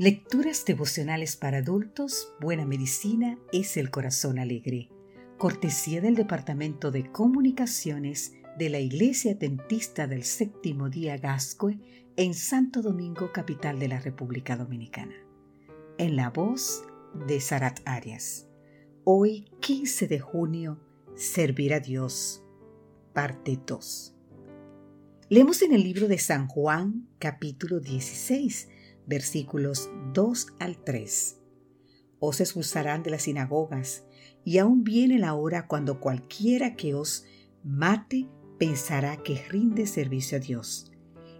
Lecturas devocionales para adultos, Buena Medicina es el Corazón Alegre. Cortesía del Departamento de Comunicaciones de la Iglesia Dentista del Séptimo Día Gascue en Santo Domingo, capital de la República Dominicana. En la voz de Sarat Arias. Hoy, 15 de junio, Servir a Dios, parte 2. Leemos en el libro de San Juan, capítulo 16, versículos 2 al 3. Os expulsarán de las sinagogas, y aún viene la hora cuando cualquiera que os mate pensará que rinde servicio a Dios.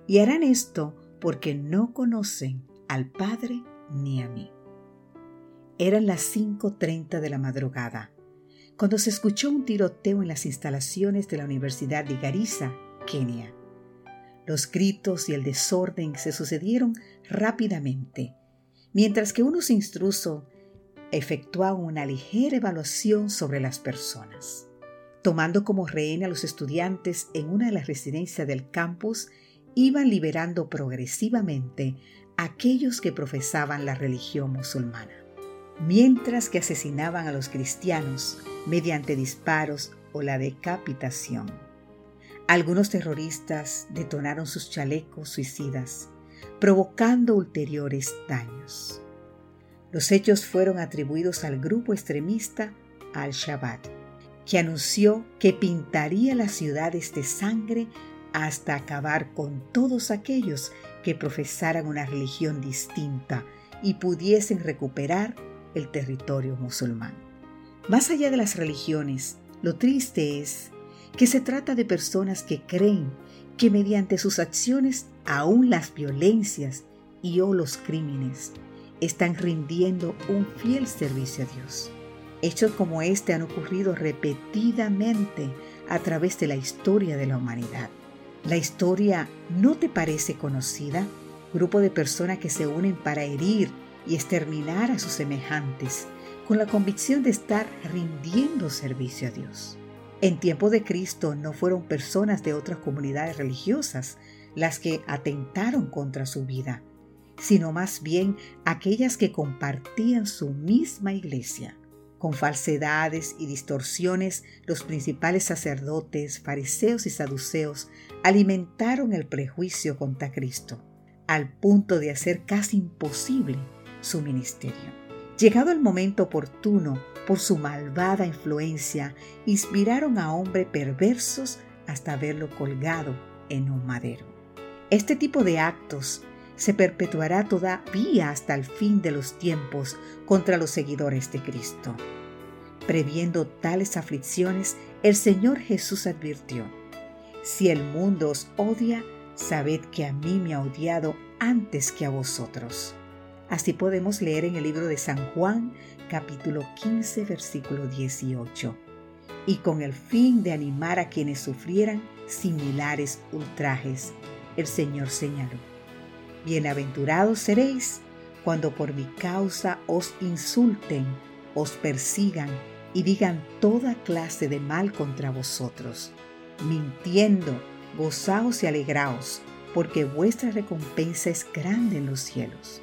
Y harán esto porque no conocen al Padre ni a mí. Eran las 5.30 de la madrugada, cuando se escuchó un tiroteo en las instalaciones de la Universidad de Garissa, Kenia. Los gritos y el desorden se sucedieron rápidamente, mientras que unos intrusos efectuaban una ligera evaluación sobre las personas. Tomando como rehén a los estudiantes en una de las residencias del campus, iban liberando progresivamente a aquellos que profesaban la religión musulmana, mientras que asesinaban a los cristianos mediante disparos o la decapitación. Algunos terroristas detonaron sus chalecos suicidas, provocando ulteriores daños. Los hechos fueron atribuidos al grupo extremista Al-Shabaab, que anunció que pintaría las ciudades de sangre hasta acabar con todos aquellos que profesaran una religión distinta y pudiesen recuperar el territorio musulmán. Más allá de las religiones, lo triste es que se trata de personas que creen que mediante sus acciones aún las violencias y o los crímenes están rindiendo un fiel servicio a Dios. Hechos como este han ocurrido repetidamente a través de la historia de la humanidad. ¿La historia no te parece conocida? Grupo de personas que se unen para herir y exterminar a sus semejantes con la convicción de estar rindiendo servicio a Dios. En tiempo de Cristo no fueron personas de otras comunidades religiosas las que atentaron contra su vida, sino más bien aquellas que compartían su misma iglesia. Con falsedades y distorsiones, los principales sacerdotes, fariseos y saduceos alimentaron el prejuicio contra Cristo, al punto de hacer casi imposible su ministerio. Llegado el momento oportuno, por su malvada influencia, inspiraron a hombres perversos hasta verlo colgado en un madero. Este tipo de actos se perpetuará todavía hasta el fin de los tiempos contra los seguidores de Cristo. Previendo tales aflicciones, el Señor Jesús advirtió, Si el mundo os odia, sabed que a mí me ha odiado antes que a vosotros. Así podemos leer en el libro de San Juan, capítulo 15, versículo 18. Y con el fin de animar a quienes sufrieran similares ultrajes, el Señor señaló, Bienaventurados seréis cuando por mi causa os insulten, os persigan y digan toda clase de mal contra vosotros. Mintiendo, gozaos y alegraos, porque vuestra recompensa es grande en los cielos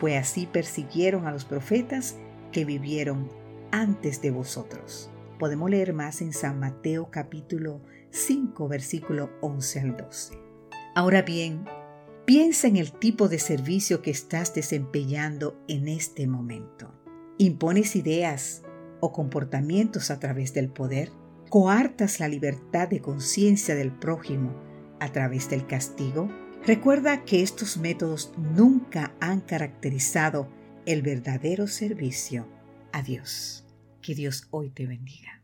pues así persiguieron a los profetas que vivieron antes de vosotros. Podemos leer más en San Mateo capítulo 5 versículo 11 al 12. Ahora bien, piensa en el tipo de servicio que estás desempeñando en este momento. ¿Impones ideas o comportamientos a través del poder? ¿Coartas la libertad de conciencia del prójimo a través del castigo? Recuerda que estos métodos nunca han caracterizado el verdadero servicio a Dios. Que Dios hoy te bendiga.